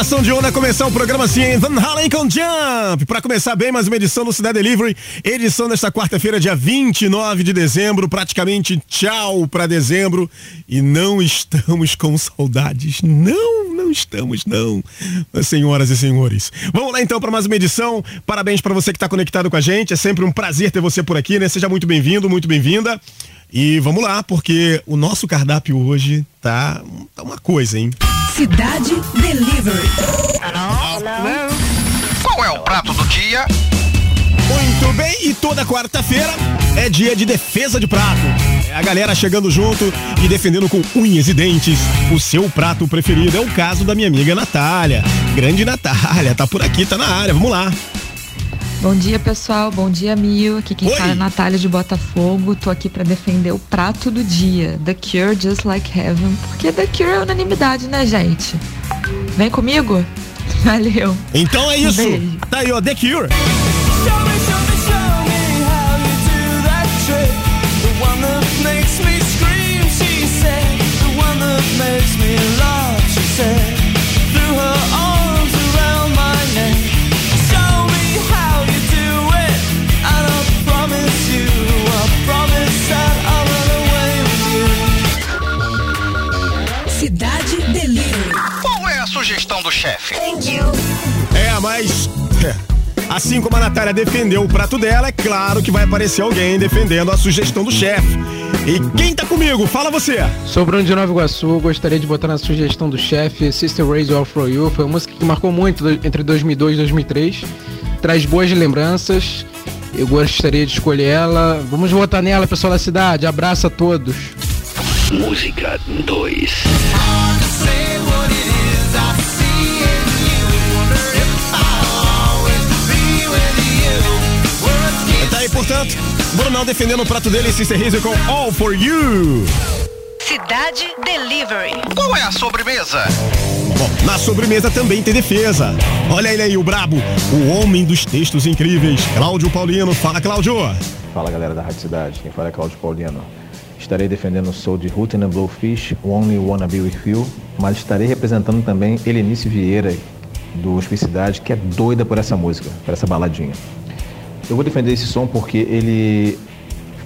Tiração de onda começar o programa assim, Van Halen com Jump. Para começar bem mais uma edição do Cidade Delivery, edição desta quarta-feira, dia 29 de dezembro, praticamente tchau para dezembro e não estamos com saudades. Não, não estamos não. Senhoras e senhores. Vamos lá então para mais uma edição. Parabéns para você que está conectado com a gente. É sempre um prazer ter você por aqui, né? Seja muito bem-vindo, muito bem-vinda. E vamos lá, porque o nosso cardápio hoje tá, tá uma coisa, hein? Cidade Delivery. Qual é o prato do dia? Muito bem, e toda quarta-feira é dia de defesa de prato. É a galera chegando junto e defendendo com unhas e dentes o seu prato preferido. É o caso da minha amiga Natália. Grande Natália, tá por aqui, tá na área. Vamos lá. Bom dia, pessoal. Bom dia, Mil. Aqui quem fala é Natália de Botafogo. Tô aqui para defender o prato do dia, The Cure Just Like Heaven, porque The Cure é unanimidade, né, gente? Vem comigo? Valeu. Então é isso. Um tá aí, ó, The Cure. Chefe? É, mas. Assim como a Natália defendeu o prato dela, é claro que vai aparecer alguém defendendo a sugestão do chefe. E quem tá comigo? Fala você. Sou Bruno de Nova Iguaçu, gostaria de botar na sugestão do chefe Sister Raise All For You. Foi uma música que marcou muito entre 2002 e 2003. Traz boas lembranças. Eu gostaria de escolher ela. Vamos votar nela, pessoal da cidade. Abraço a todos. Música 2. Portanto, Brunão defendendo o prato dele, Sister Hazel com All For You. Cidade Delivery. Qual é a sobremesa? Bom, na sobremesa também tem defesa. Olha ele aí, o brabo, o homem dos textos incríveis, Cláudio Paulino. Fala, Cláudio. Fala, galera da Rádio Cidade. Quem fala é Cláudio Paulino. Estarei defendendo o soul de Hooten and Blowfish, Only Wanna Be With You, mas estarei representando também Helenice Vieira, do Hospicidade, que é doida por essa música, por essa baladinha. Eu vou defender esse som porque ele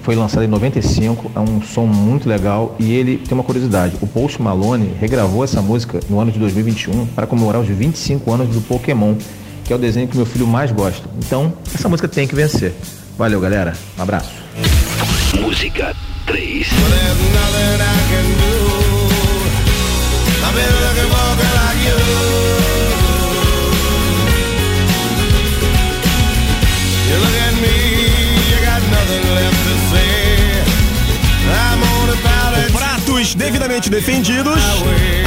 foi lançado em 95, é um som muito legal e ele tem uma curiosidade. O Post Malone regravou essa música no ano de 2021 para comemorar os 25 anos do Pokémon, que é o desenho que meu filho mais gosta. Então, essa música tem que vencer. Valeu, galera. Um abraço. Música 3. Pratos devidamente defendidos.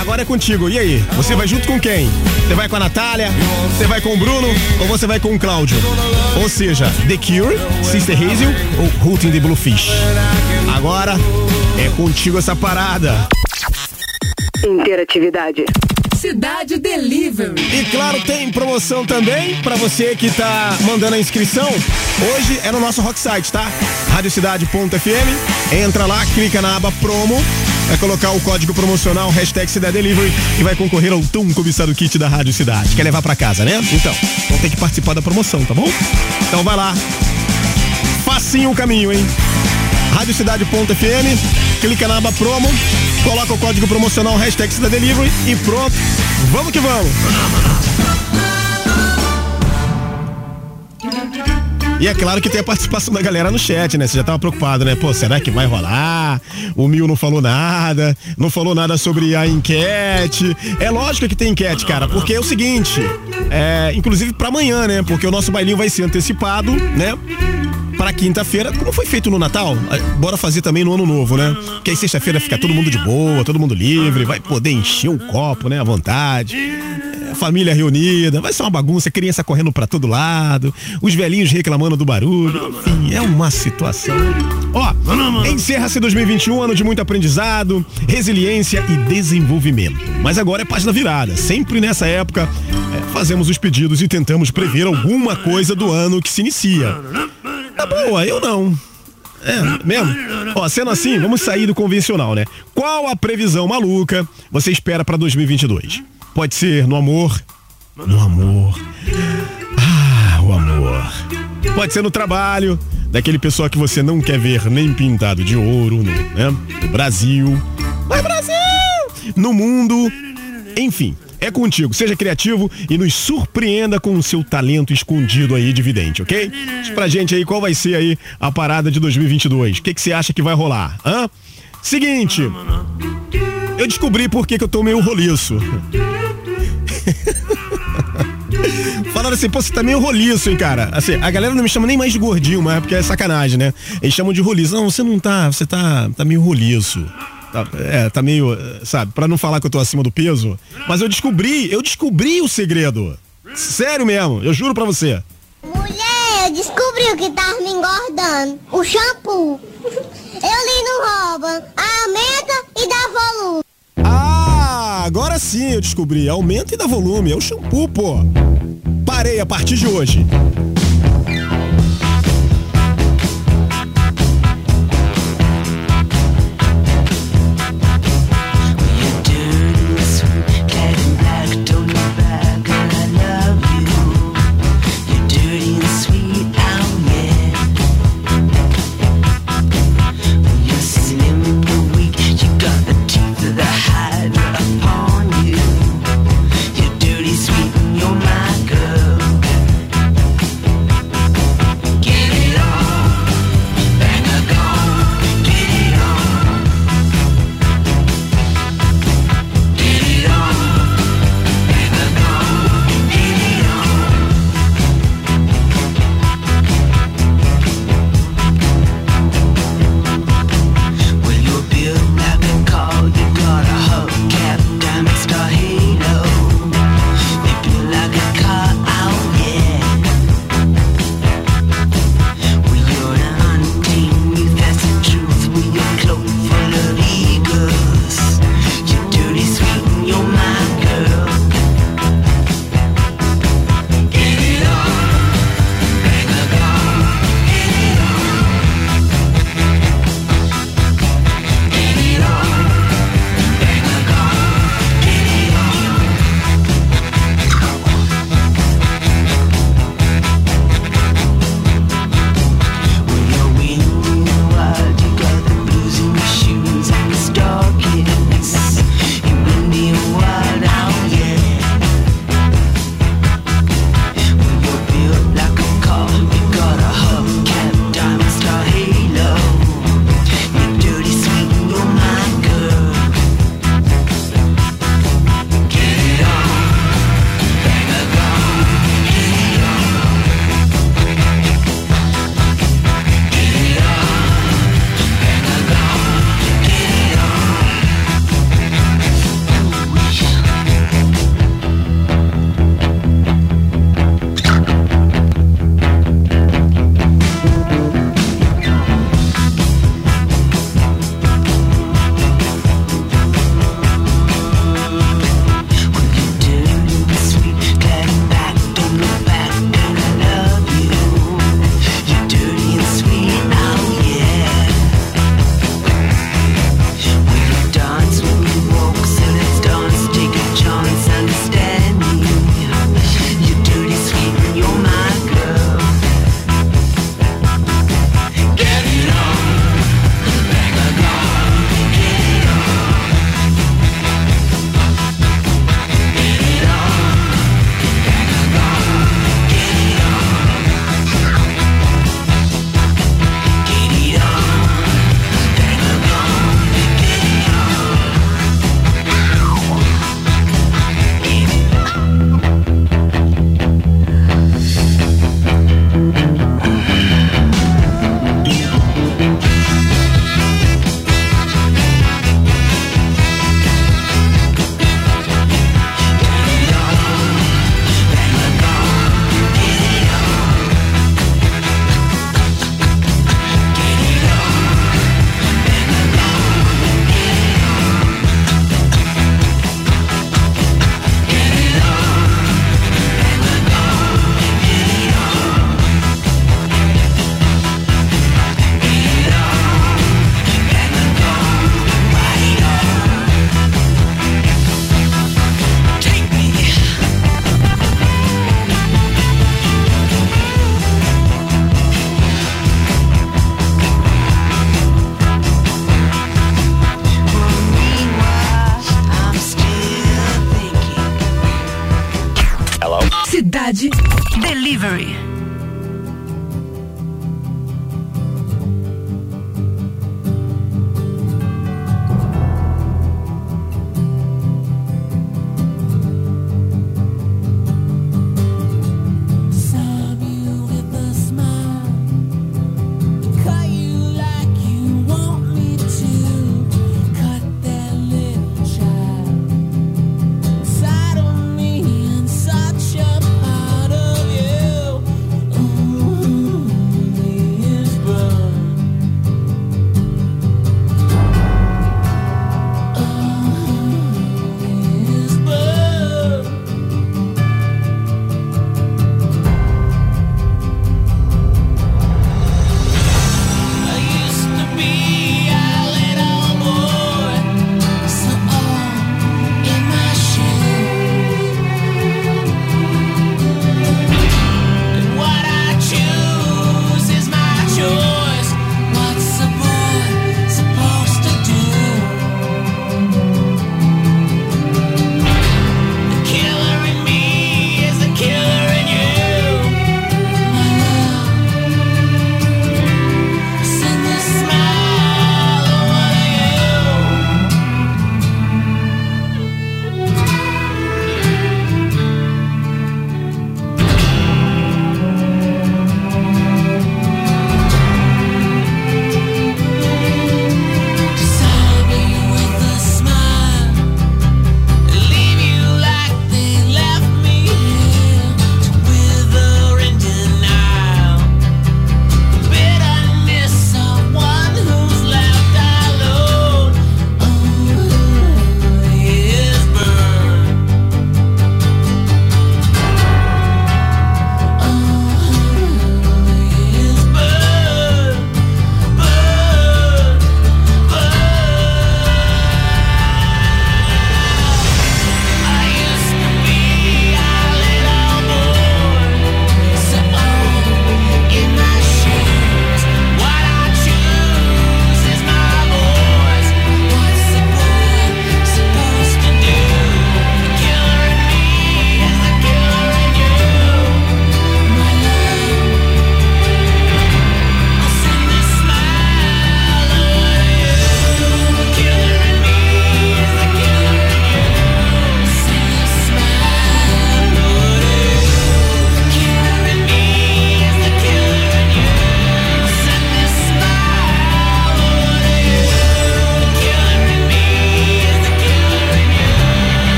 Agora é contigo. E aí? Você vai junto com quem? Você vai com a Natália? Você vai com o Bruno? Ou você vai com o Cláudio? Ou seja, The Cure, Sister Hazel ou Hooting the Bluefish? Agora é contigo essa parada. Interatividade. Cidade Delivery. E claro, tem promoção também para você que tá mandando a inscrição. Hoje é no nosso rock site, tá? radiocidade.fm. Entra lá, clica na aba promo, vai colocar o código promocional hashtag Cidade Delivery e vai concorrer ao tão cobiçado kit da Rádio Cidade. Quer levar para casa, né? Então, vão ter que participar da promoção, tá bom? Então vai lá. Facinho o caminho, hein? radiocidade.fm, clica na aba promo, coloca o código promocional hashtag Delivery e pronto. Vamos que vamos! E é claro que tem a participação da galera no chat, né? Você já tava preocupado, né? Pô, será que vai rolar? O Mil não falou nada, não falou nada sobre a enquete. É lógico que tem enquete, cara, porque é o seguinte, é, inclusive para amanhã, né? Porque o nosso bailinho vai ser antecipado, né? Para quinta-feira, como foi feito no Natal, bora fazer também no Ano Novo, né? Que aí sexta-feira fica todo mundo de boa, todo mundo livre, vai poder encher o copo, né? À vontade. É, família reunida, vai ser uma bagunça, criança correndo para todo lado, os velhinhos reclamando do barulho, enfim, é uma situação. Ó, encerra-se 2021, ano de muito aprendizado, resiliência e desenvolvimento. Mas agora é página virada. Sempre nessa época, é, fazemos os pedidos e tentamos prever alguma coisa do ano que se inicia. Tá boa, eu não. É, mesmo? Ó, sendo assim, vamos sair do convencional, né? Qual a previsão maluca você espera para 2022? Pode ser no amor. No amor. Ah, o amor. Pode ser no trabalho, daquele pessoal que você não quer ver nem pintado de ouro, né? No Brasil. Mas Brasil! No mundo. Enfim, é contigo. Seja criativo e nos surpreenda com o seu talento escondido aí de vidente, ok? Diz pra gente aí qual vai ser aí a parada de 2022. O que, que você acha que vai rolar? Hã? Seguinte, eu descobri por que, que eu tô meio roliço. Falaram assim, pô, você tá meio roliço, hein, cara? Assim, a galera não me chama nem mais de gordinho, mas é porque é sacanagem, né? Eles chamam de roliço. Não, você não tá, você tá, tá meio roliço. Tá, é, tá meio, sabe, para não falar que eu tô acima do peso, mas eu descobri, eu descobri o segredo. Sério mesmo, eu juro para você. Mulher! descobri o que tava me engordando. O shampoo. Eu li no rouba. Aumenta e dá volume. Ah, agora sim eu descobri. Aumenta e dá volume. É o shampoo, pô. Parei a partir de hoje.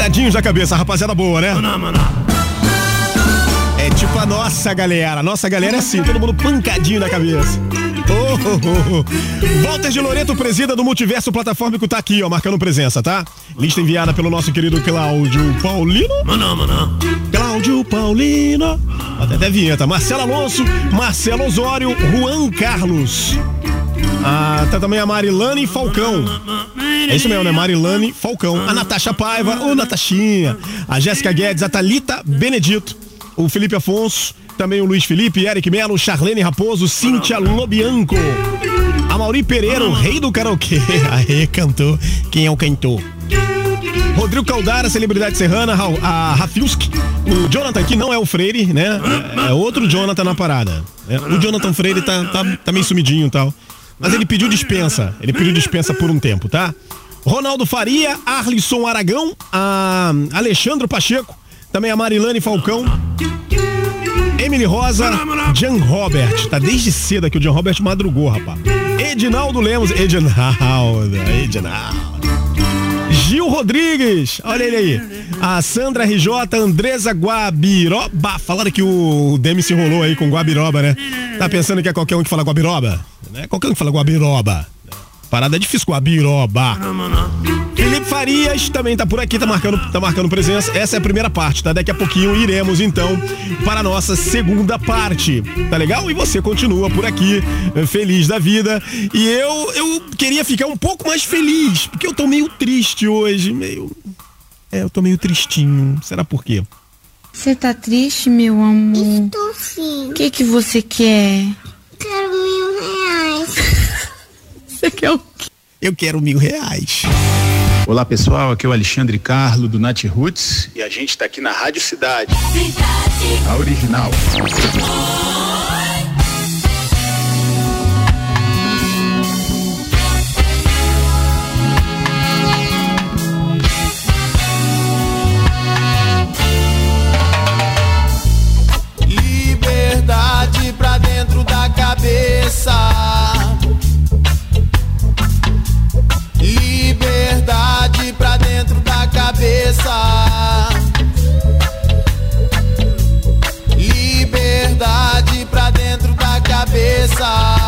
Pancadinhos da cabeça, rapaziada boa, né? É tipo a nossa galera. A nossa galera é assim, todo mundo pancadinho na cabeça. Oh, oh, oh. Walter de Loreto, presida do Multiverso Plataformico, tá aqui, ó, marcando presença, tá? Lista enviada pelo nosso querido Cláudio Paulino. Mano, mano. Cláudio Paulino. Até até vinheta. Marcelo Alonso, Marcelo Osório, Juan Carlos. Ah, tá também a Marilane Falcão. É isso mesmo, né? Marilane Falcão. A Natasha Paiva, o Natachinha. A Jéssica Guedes, a Thalita Benedito. O Felipe Afonso. Também o Luiz Felipe, Eric Melo, Charlene Raposo, Cíntia Lobianco. A Mauri Pereira, o rei do karaokê. Aê, cantou. Quem é o cantor? Rodrigo Caldara, celebridade serrana, Ra- a Rafilski. O Jonathan aqui não é o Freire, né? É outro Jonathan na parada. né? O Jonathan Freire tá, tá, tá meio sumidinho e tal. Mas ele pediu dispensa. Ele pediu dispensa por um tempo, tá? Ronaldo Faria, Arlisson Aragão, a Alexandre Pacheco, também a Marilane Falcão. Emily Rosa, Jan Robert. Tá desde cedo aqui, o Jan Robert madrugou, rapaz. Edinaldo Lemos. Edinaldo, Edinaldo. Gil Rodrigues, olha ele aí. A Sandra RJ, Andresa Guabiroba. Falaram que o Demi se enrolou aí com Guabiroba, né? Tá pensando que é qualquer um que fala Guabiroba? Não é qualquer um que fala Guabiroba. Parada é difícil, Guabiroba. Felipe Farias também tá por aqui, tá marcando, tá marcando presença. Essa é a primeira parte, tá? Daqui a pouquinho iremos então para a nossa segunda parte. Tá legal? E você continua por aqui, eh, feliz da vida. E eu eu queria ficar um pouco mais feliz, porque eu tô meio triste hoje, meio É, eu tô meio tristinho. Será por quê? Você tá triste, meu amor? Estou sim. O que que você quer? Quero mil reais. Você quer o quê? Eu quero mil reais. Olá pessoal, aqui é o Alexandre Carlo do Nat Roots e a gente está aqui na Rádio Cidade. A original. Cabeça. Liberdade pra dentro da cabeça.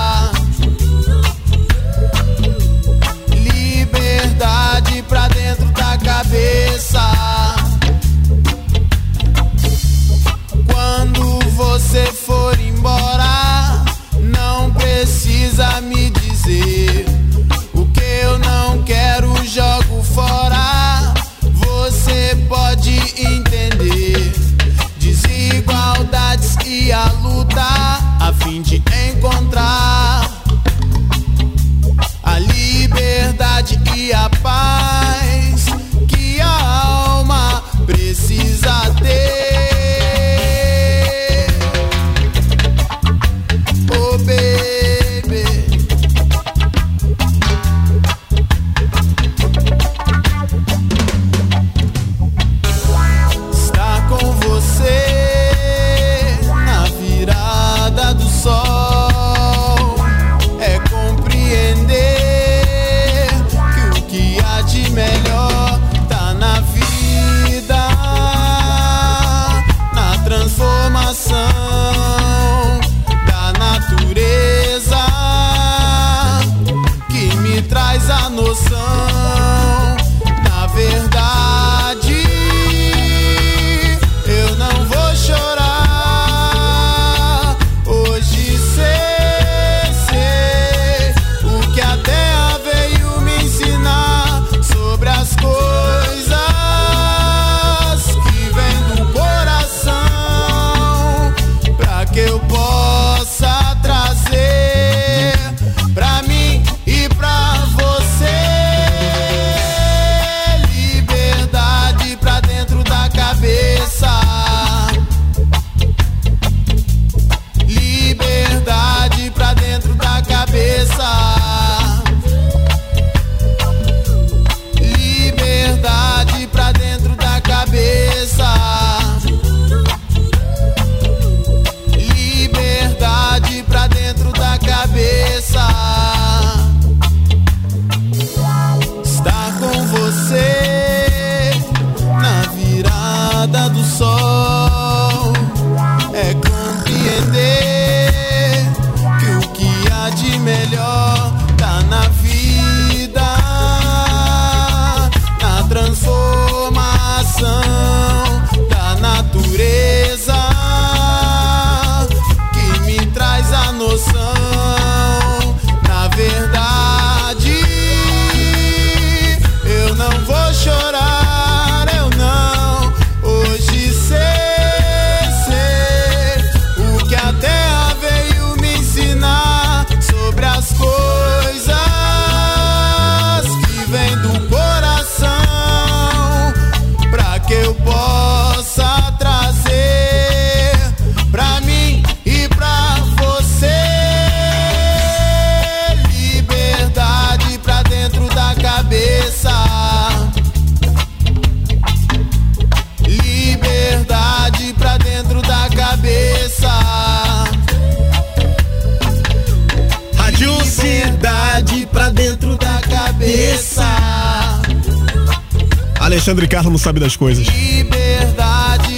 Carlos não sabe das coisas.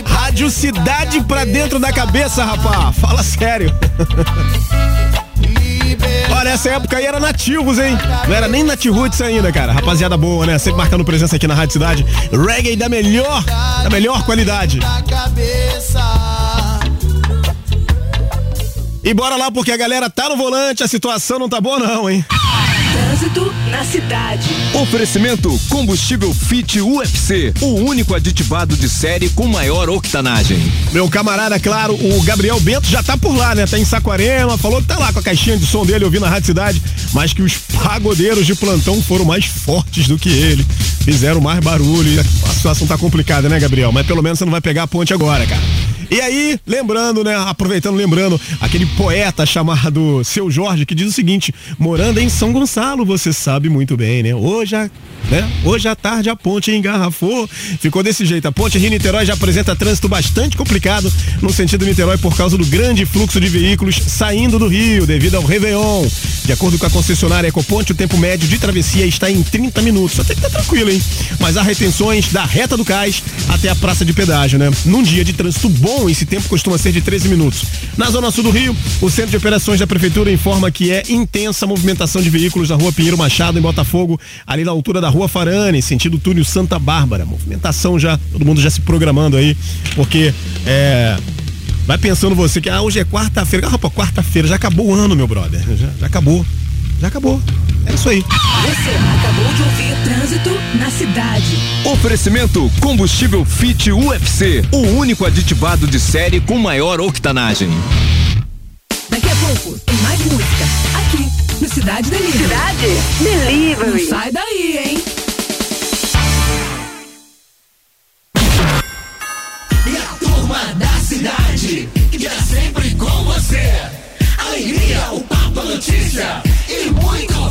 Rádio Cidade pra dentro da cabeça, rapá. Fala sério. Olha, essa época aí era nativos, hein? Não era nem Natiruts ainda, cara. Rapaziada boa, né? Sempre marcando presença aqui na Rádio Cidade. Reggae da melhor, da melhor qualidade. E bora lá, porque a galera tá no volante, a situação não tá boa não, hein? Trânsito na cidade. Oferecimento combustível Fit UFC, o único aditivado de série com maior octanagem. Meu camarada, claro, o Gabriel Bento já tá por lá, né? Tá em Saquarema, falou que tá lá com a caixinha de som dele ouvindo a Rádio Cidade, mas que os pagodeiros de plantão foram mais fortes do que ele. Fizeram mais barulho e a situação tá complicada, né, Gabriel? Mas pelo menos você não vai pegar a ponte agora, cara. E aí, lembrando, né? Aproveitando, lembrando, aquele poeta chamado Seu Jorge que diz o seguinte: morando em São Gonçalo, você sabe muito bem, né? Hoje, a- né? Hoje à tarde a ponte engarrafou. Ficou desse jeito. A ponte Rio-Niterói já apresenta trânsito bastante complicado no sentido Niterói por causa do grande fluxo de veículos saindo do Rio devido ao Réveillon. De acordo com a concessionária Ecoponte, o tempo médio de travessia está em 30 minutos. Até que tá tranquilo, hein? Mas há retenções da reta do cais até a praça de pedágio, né? Num dia de trânsito bom, esse tempo costuma ser de 13 minutos. Na zona sul do Rio, o centro de operações da prefeitura informa que é intensa a movimentação de veículos na rua Pinheiro Machado, em Botafogo, ali na altura da rua Farane, sentido túnel Santa Bárbara. Movimentação já, todo mundo já se programando aí, porque é. Vai pensando você que ah, hoje é quarta-feira. Ah, rapaz, quarta-feira, já acabou o ano, meu brother. Já, já acabou. Já acabou. É isso aí. Você acabou de ouvir na cidade. Oferecimento combustível Fit UFC, o único aditivado de série com maior octanagem. Daqui a pouco tem mais música. Aqui, no Cidade Delivery. Cidade Delivery. Não sai daí, hein? E a turma da cidade, que é sempre com você. Alegria, o papo, a notícia e muito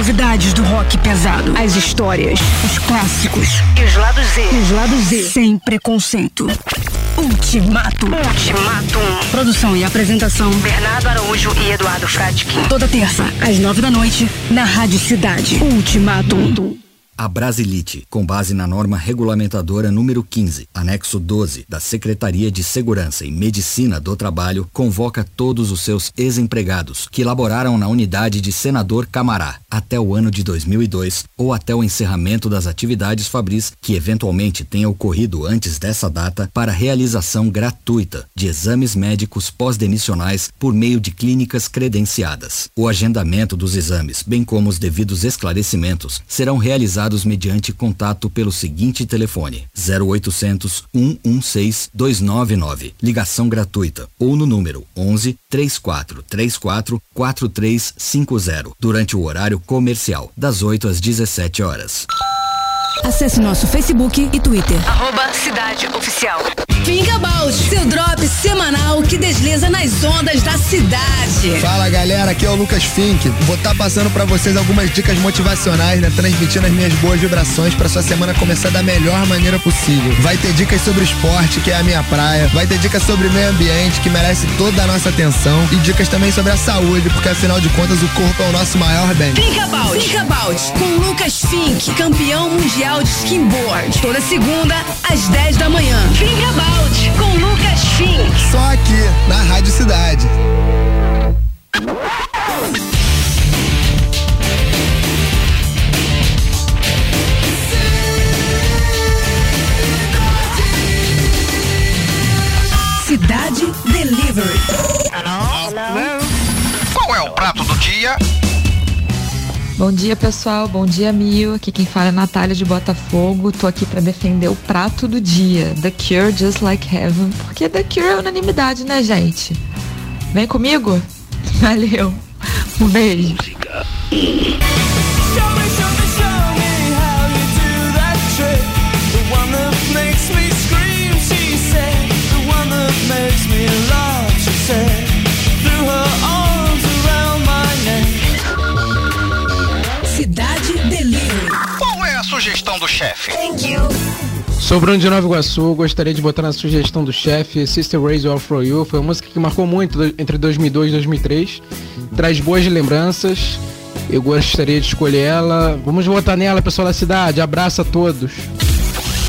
Novidades do rock pesado. As histórias, os clássicos E os lados Z. os lados Z. Sem preconceito. Ultimato. Ultimatum. Produção e apresentação. Bernardo Araújo e Eduardo Fratkin. Toda terça, às nove da noite, na Rádio Cidade. Ultimatum. A Brasilite, com base na norma regulamentadora número 15, anexo 12 da Secretaria de Segurança e Medicina do Trabalho, convoca todos os seus ex-empregados que laboraram na unidade de Senador Camará até o ano de 2002 ou até o encerramento das atividades fabris que eventualmente tenha ocorrido antes dessa data para realização gratuita de exames médicos pós-demissionais por meio de clínicas credenciadas. O agendamento dos exames, bem como os devidos esclarecimentos, serão realizados mediante contato pelo seguinte telefone: 0800 116 299, ligação gratuita, ou no número 11 3434 4350, durante o horário comercial, das 8 às 17 horas. Acesse nosso Facebook e Twitter. Arroba Cidade Oficial. Think About, seu drop semanal que desliza nas ondas da cidade. Fala galera, aqui é o Lucas Fink. Vou estar passando pra vocês algumas dicas motivacionais, né? Transmitindo as minhas boas vibrações pra sua semana começar da melhor maneira possível. Vai ter dicas sobre esporte, que é a minha praia. Vai ter dicas sobre meio ambiente, que merece toda a nossa atenção. E dicas também sobre a saúde, porque afinal de contas o corpo é o nosso maior bem. Think About, Think About, com Lucas Fink, campeão mundial de skimboard. Toda segunda, às 10 da manhã. Think About, com Lucas Fink. Só aqui, na Rádio Cidade. Cidade Delivery. Qual é o prato do dia? Bom dia, pessoal. Bom dia, Mil. Aqui quem fala é Natália de Botafogo. Tô aqui pra defender o prato do dia, The Cure Just Like Heaven, porque The Cure é unanimidade, né, gente? Vem comigo? Valeu. Um beijo. Sugestão do chefe? Sou Bruno de Nova Iguaçu, gostaria de botar na sugestão do chefe Sister Raise All For You. Foi uma música que marcou muito entre 2002 e 2003. Traz boas lembranças. Eu gostaria de escolher ela. Vamos votar nela, pessoal da cidade. Abraço a todos.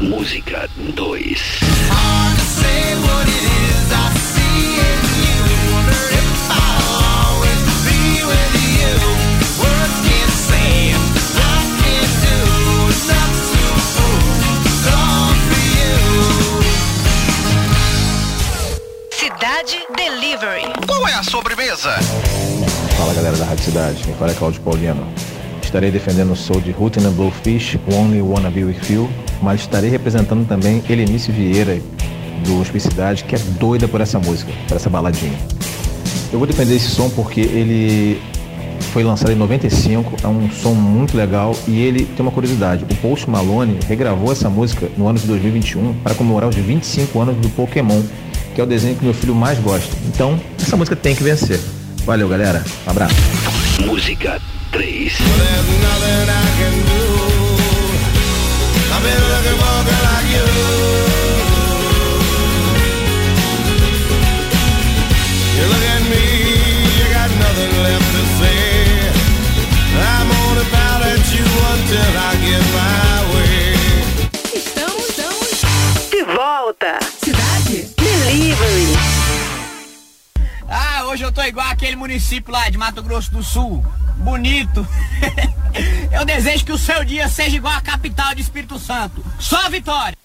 Música 2. Sobremesa? Fala galera da Rádio Cidade, quem fala é Claudio Paulino. Estarei defendendo o soul de Hooten and Blowfish, Only Wanna Be With You, mas estarei representando também Helenice Vieira, do Hospicidade, que é doida por essa música, por essa baladinha. Eu vou defender esse som porque ele foi lançado em 95, é um som muito legal e ele tem uma curiosidade. O Post Malone regravou essa música no ano de 2021 para comemorar os 25 anos do Pokémon, que é o desenho que meu filho mais gosta. Então, essa música tem que vencer. Valeu, galera. Um abraço. Música 3. Município lá de Mato Grosso do Sul. Bonito. Eu desejo que o seu dia seja igual a capital de Espírito Santo. Só vitória.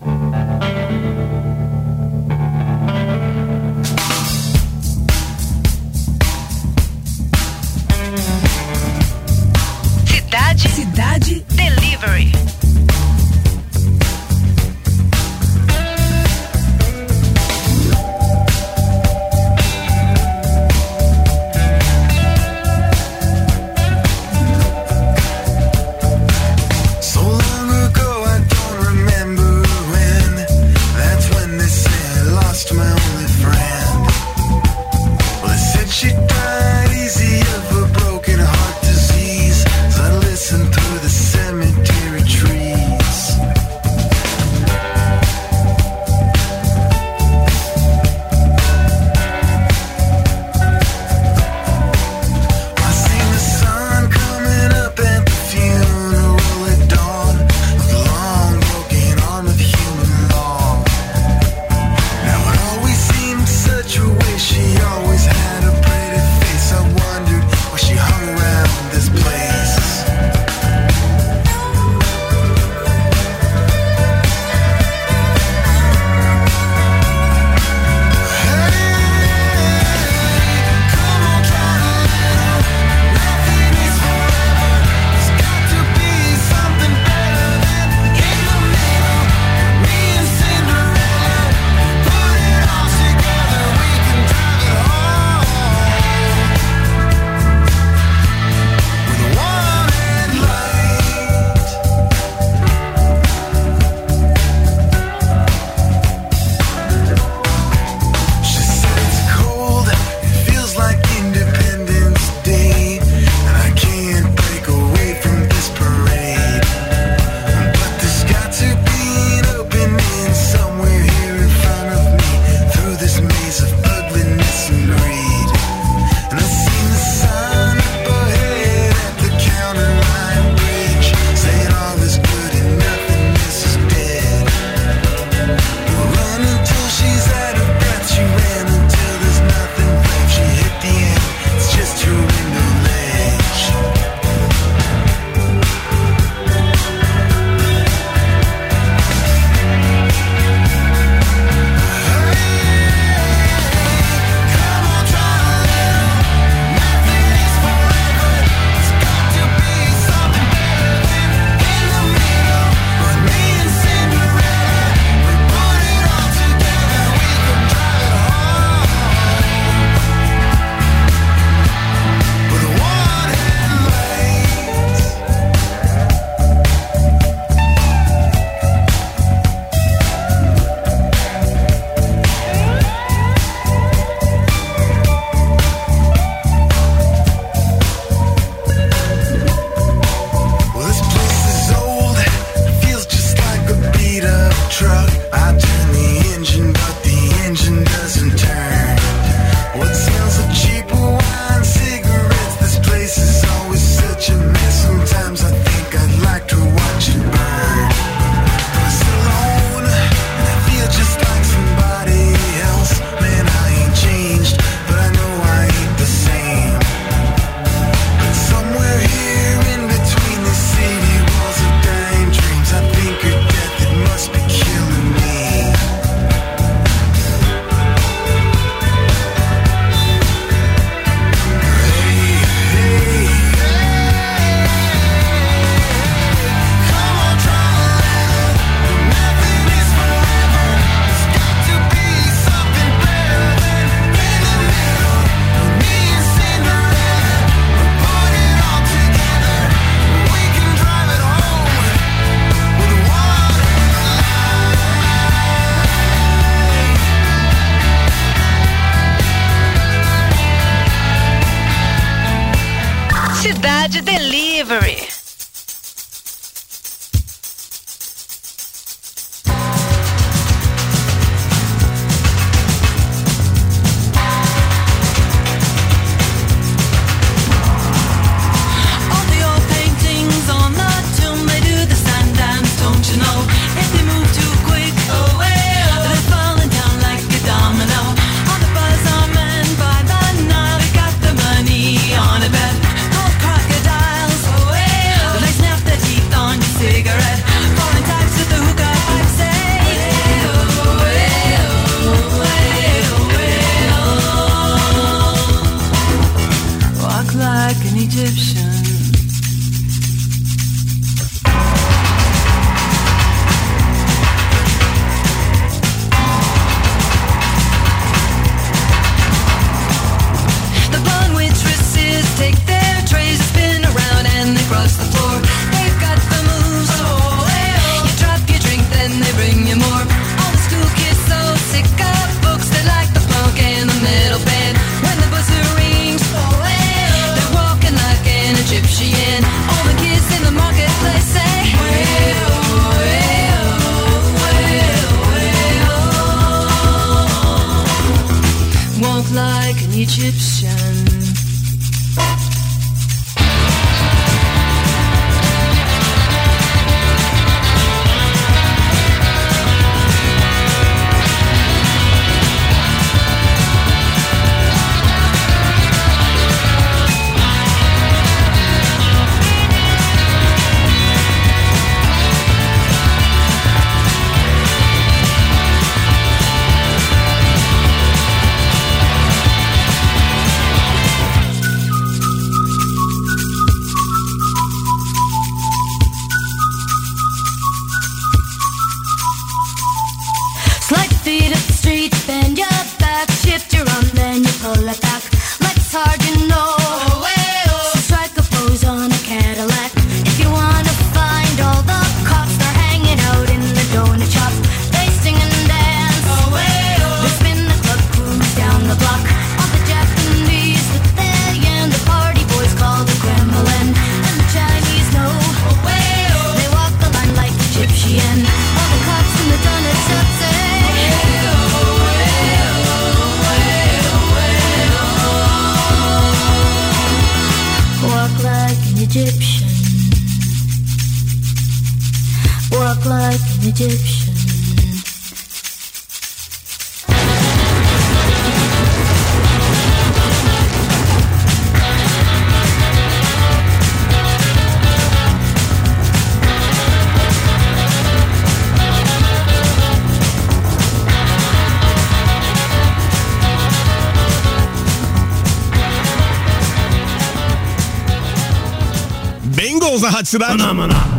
Bengals na Rádio Cidade.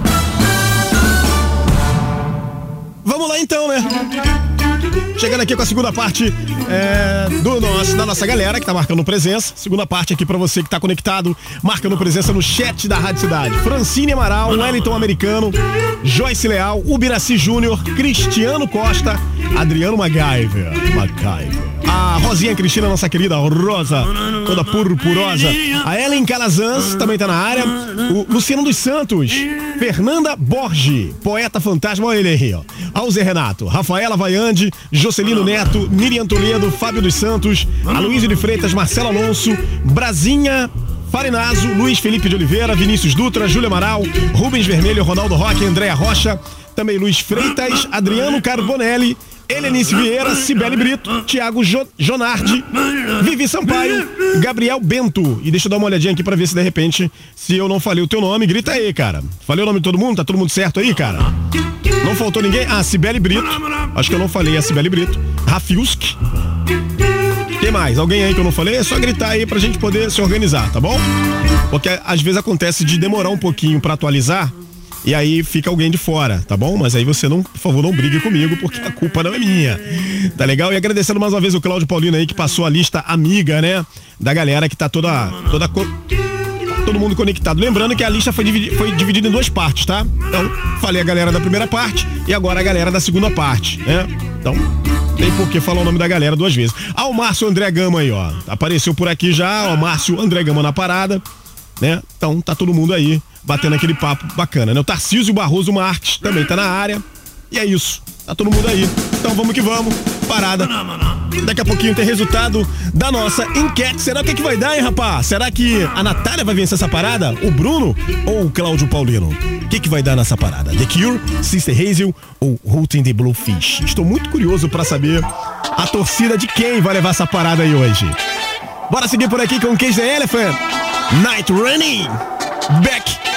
Chegando aqui com a segunda parte é, do nosso, da nossa galera que tá marcando presença. Segunda parte aqui pra você que tá conectado, marcando presença no chat da Rádio Cidade. Francine Amaral, Wellington Americano, Joyce Leal, Ubiraci Júnior, Cristiano Costa, Adriano MacGyver. MacGyver. A Rosinha Cristina, nossa querida Rosa, toda purpurosa. A Ellen Calazans também tá na área. O Luciano dos Santos, Fernanda Borges, poeta fantasma, olha ele aí, ó. Alze Renato, Rafaela Vaiande, Jocelino Neto, Miriam Toledo, Fábio dos Santos, Aloysio de Freitas, Marcelo Alonso, Brasinha, Farinazo, Luiz Felipe de Oliveira, Vinícius Dutra, Júlio Amaral, Rubens Vermelho, Ronaldo Roque, Andréa Rocha, também Luiz Freitas, Adriano Carbonelli, Helenice Vieira, Cibele Brito, Thiago jo Jonardi, Vivi Sampaio, Gabriel Bento. E deixa eu dar uma olhadinha aqui pra ver se de repente, se eu não falei o teu nome, grita aí, cara. Falei o nome de todo mundo? Tá todo mundo certo aí, cara? Não faltou ninguém? Ah, Cibele Brito. Acho que eu não falei a Cibele Brito. Rafiusk. Quem mais? Alguém aí que eu não falei? É só gritar aí pra gente poder se organizar, tá bom? Porque às vezes acontece de demorar um pouquinho pra atualizar e aí fica alguém de fora, tá bom? Mas aí você não, por favor, não brigue comigo, porque a culpa não é minha. Tá legal? E agradecendo mais uma vez o Cláudio Paulino aí, que passou a lista amiga, né? Da galera que tá toda. toda todo mundo conectado. Lembrando que a lista foi, dividi foi dividida em duas partes, tá? Então, falei a galera da primeira parte e agora a galera da segunda parte, né? Então, tem por que falar o nome da galera duas vezes. Ah, o Márcio André Gama aí, ó. Apareceu por aqui já, ó, Márcio André Gama na parada, né? Então, tá todo mundo aí batendo aquele papo bacana, né? O Tarcísio Barroso Marques também tá na área. E é isso. Tá todo mundo aí. Então vamos que vamos. Parada. Daqui a pouquinho tem resultado da nossa enquete. Será o que, é que vai dar, hein, rapaz? Será que a Natália vai vencer essa parada? O Bruno ou o Cláudio Paulino? O que, é que vai dar nessa parada? The Cure, Sister Hazel ou Routine the Blowfish? Estou muito curioso para saber a torcida de quem vai levar essa parada aí hoje. Bora seguir por aqui com Cage the Elephant, Night Running, Back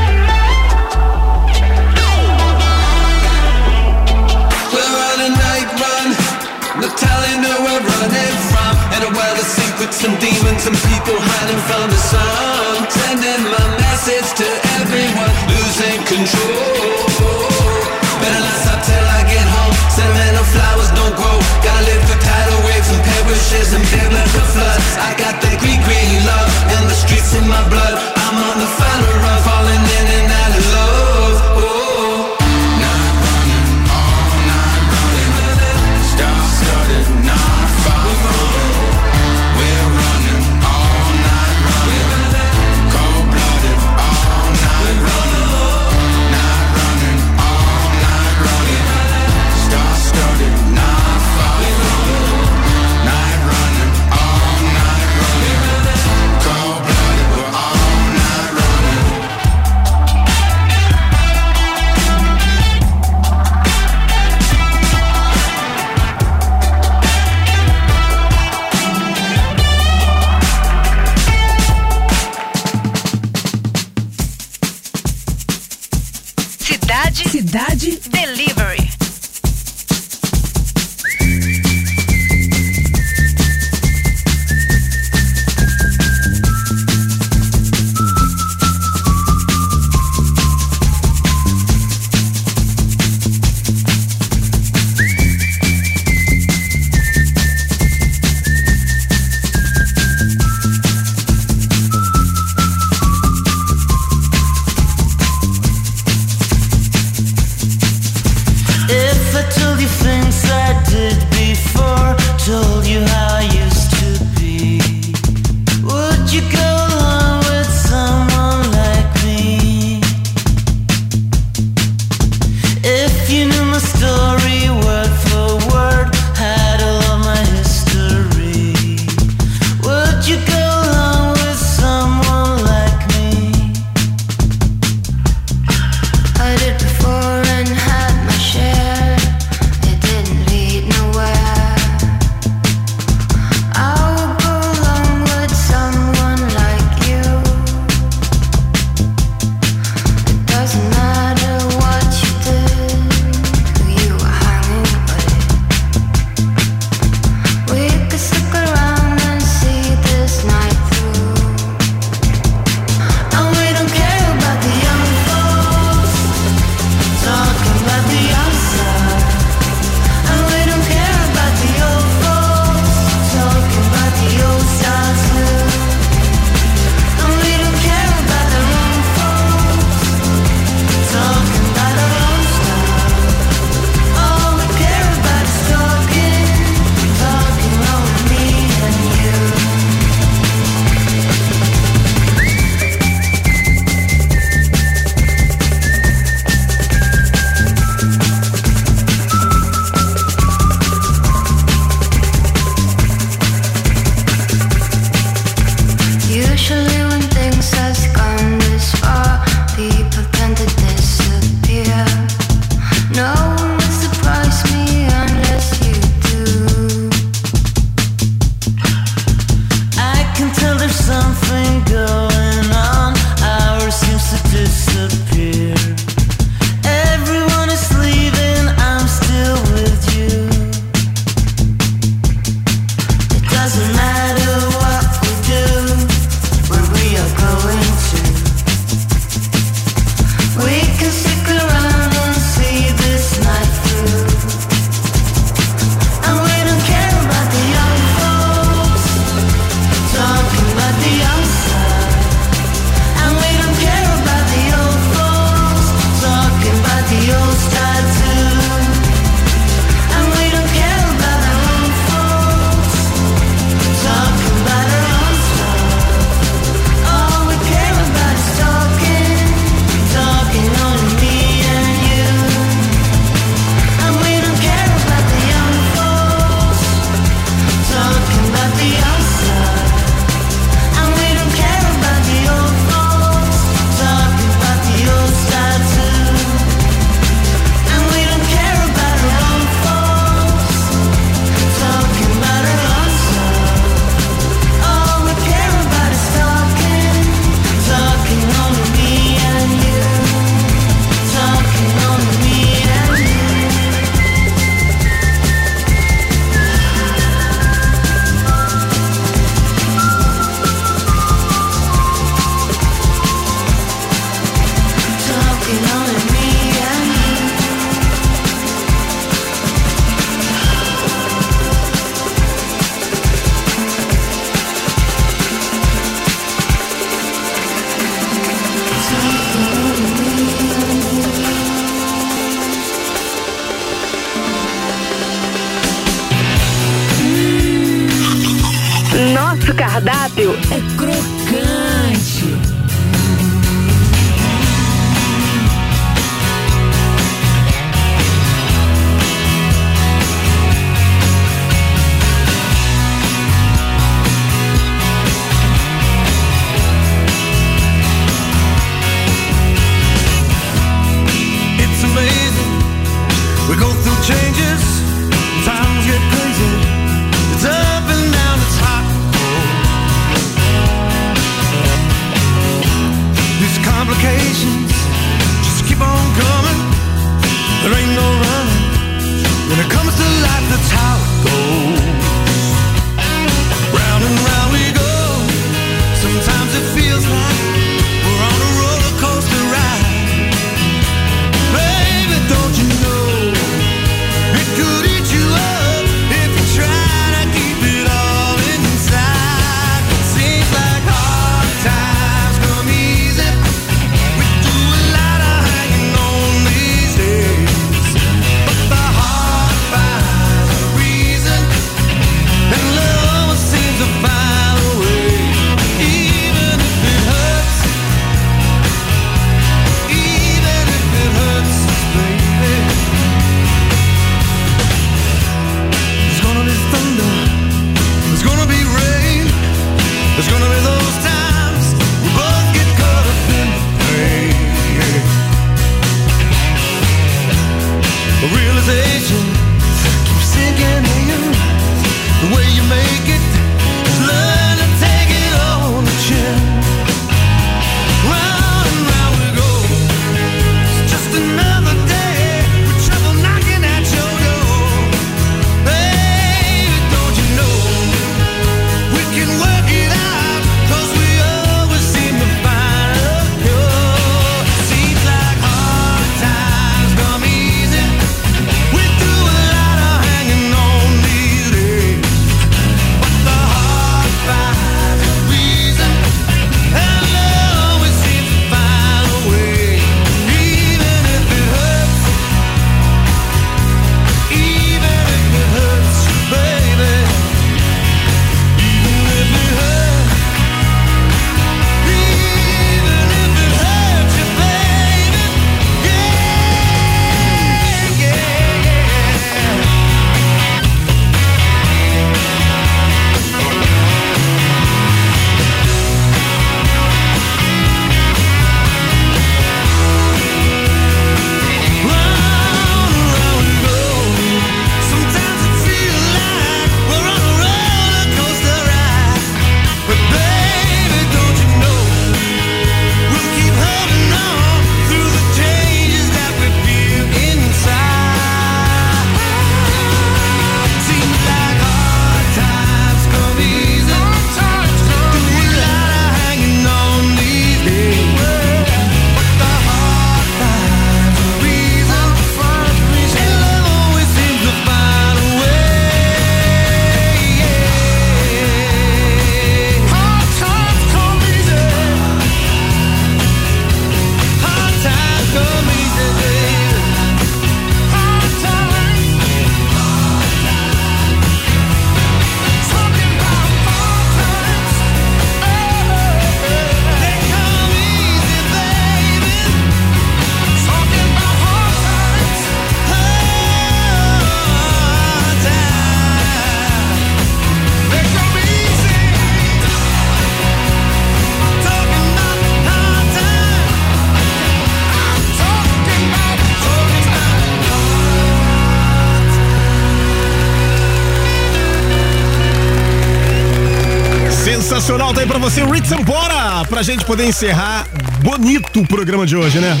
Sensacional, tá aí pra você o Ritz Bora! Pra gente poder encerrar bonito o programa de hoje, né?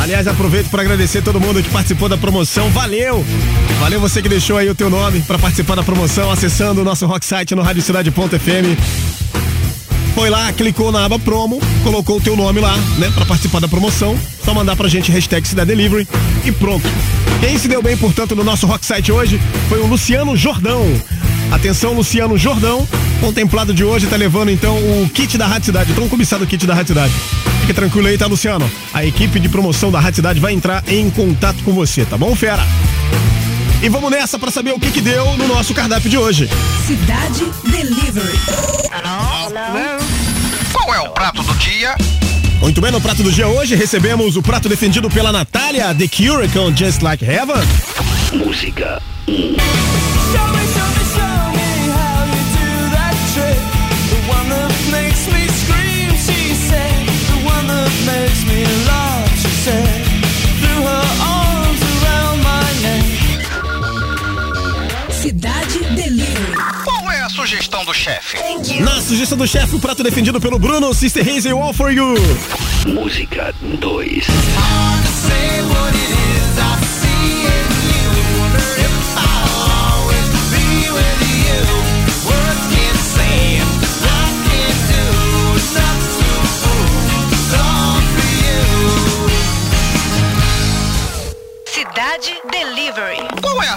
Aliás, aproveito para agradecer todo mundo que participou da promoção. Valeu! Valeu você que deixou aí o teu nome para participar da promoção, acessando o nosso rock site no radiocidade.fm. Foi lá, clicou na aba promo, colocou o teu nome lá, né, para participar da promoção. Só mandar pra gente hashtag Cidade Delivery e pronto. Quem se deu bem, portanto, no nosso rock site hoje foi o Luciano Jordão. Atenção, Luciano Jordão, contemplado de hoje, tá levando então o kit da Rádio Cidade, tão cobiçado o kit da Rádio Cidade. Tranquilo aí, tá, Luciano? A equipe de promoção da Rádio Cidade vai entrar em contato com você, tá bom, fera? E vamos nessa para saber o que que deu no nosso cardápio de hoje. Cidade Delivery. Hello? Qual é o prato do dia? Muito bem, no prato do dia hoje recebemos o prato defendido pela Natália The Cure Just Like Heaven. Música. Chefe? Na sugestão do chefe, o prato defendido pelo Bruno, Sister Hazel, All For You. Música 2.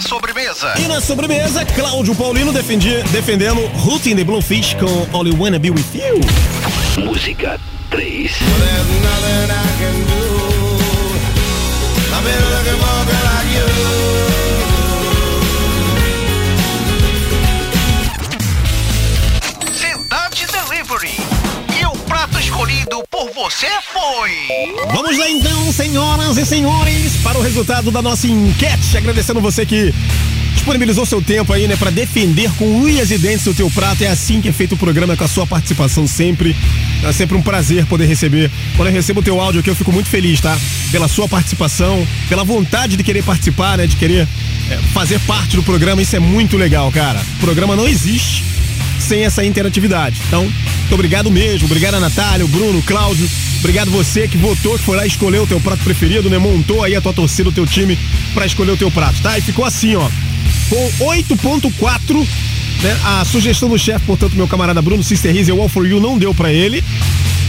Sobremesa? E na sobremesa, Cláudio Paulino defendi, defendendo Hooting the Bluefish com All You Wanna Be With You. Música 3. Cidade Delivery. E o prato escolhido você foi. Vamos lá então, senhoras e senhores, para o resultado da nossa enquete. Agradecendo você que disponibilizou seu tempo aí, né, para defender com unhas e dentes o teu prato. É assim que é feito o programa, com a sua participação sempre. É sempre um prazer poder receber. Quando eu recebo o teu áudio aqui, eu fico muito feliz, tá? Pela sua participação, pela vontade de querer participar, né, de querer é, fazer parte do programa. Isso é muito legal, cara. O programa não existe sem essa interatividade. Então, muito obrigado mesmo. Obrigado a Natália, o Bruno, o Cláudio. Obrigado você que votou, que foi lá escolher o teu prato preferido, né? Montou aí a tua torcida, o teu time pra escolher o teu prato, tá? E ficou assim, ó. Com 8.4, né? A sugestão do chefe, portanto, meu camarada Bruno Sister Hazel All For You não deu pra ele.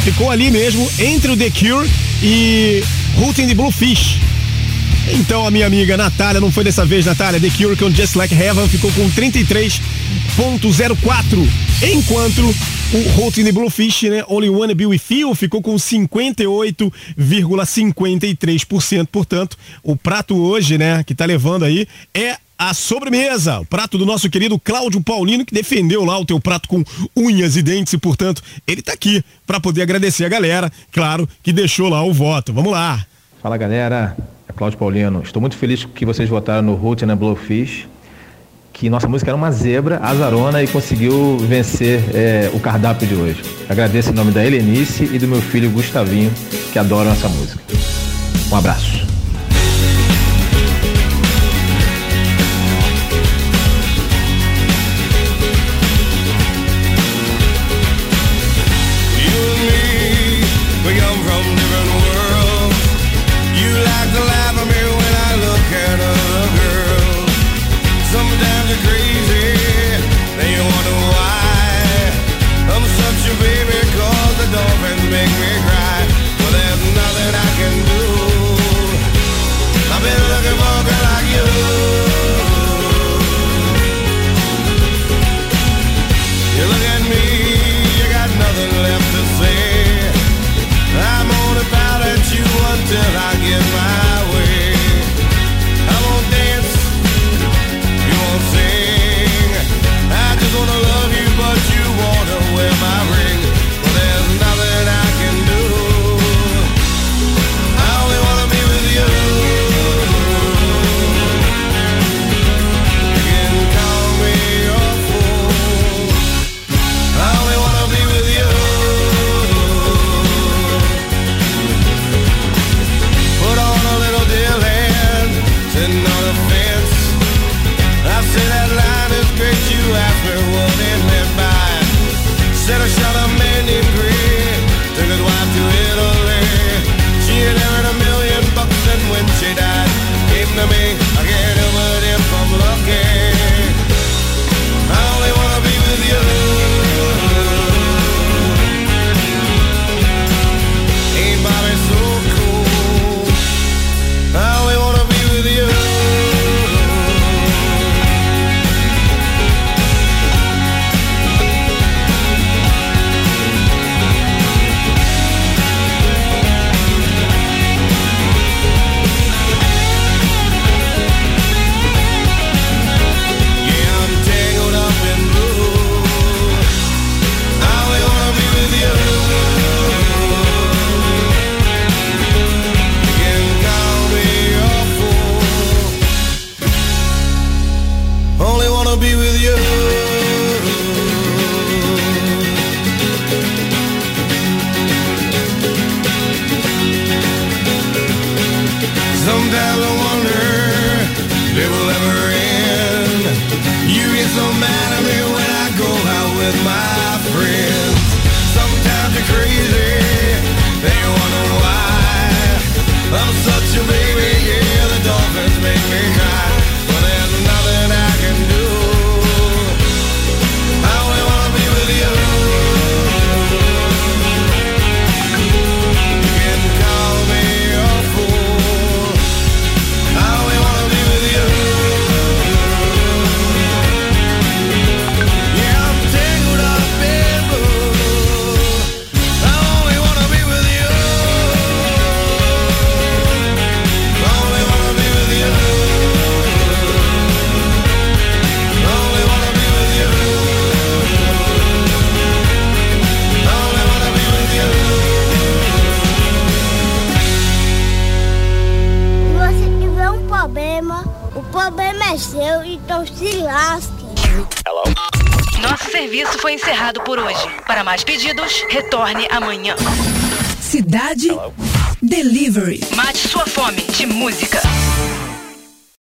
Ficou ali mesmo, entre o The Cure e Rooting the Bluefish. Então a minha amiga Natália, não foi dessa vez, Natália, The Cure com Just Like Heaven ficou com 33.04, enquanto o Hot in the Bluefish, né, Only Wanna Be With You, ficou com 58,53%. Portanto, o prato hoje, né, que tá levando aí é a sobremesa, o prato do nosso querido Cláudio Paulino, que defendeu lá o teu prato com unhas e dentes e, portanto, ele tá aqui para poder agradecer a galera, claro, que deixou lá o voto. Vamos lá. Fala galera, Cláudio Paulino. Estou muito feliz que vocês votaram no Root and Blowfish, que nossa música era uma zebra, azarona e conseguiu vencer é, o cardápio de hoje. Agradeço em nome da Helenice e do meu filho Gustavinho, que adoram essa música. Um abraço. Retorne amanhã.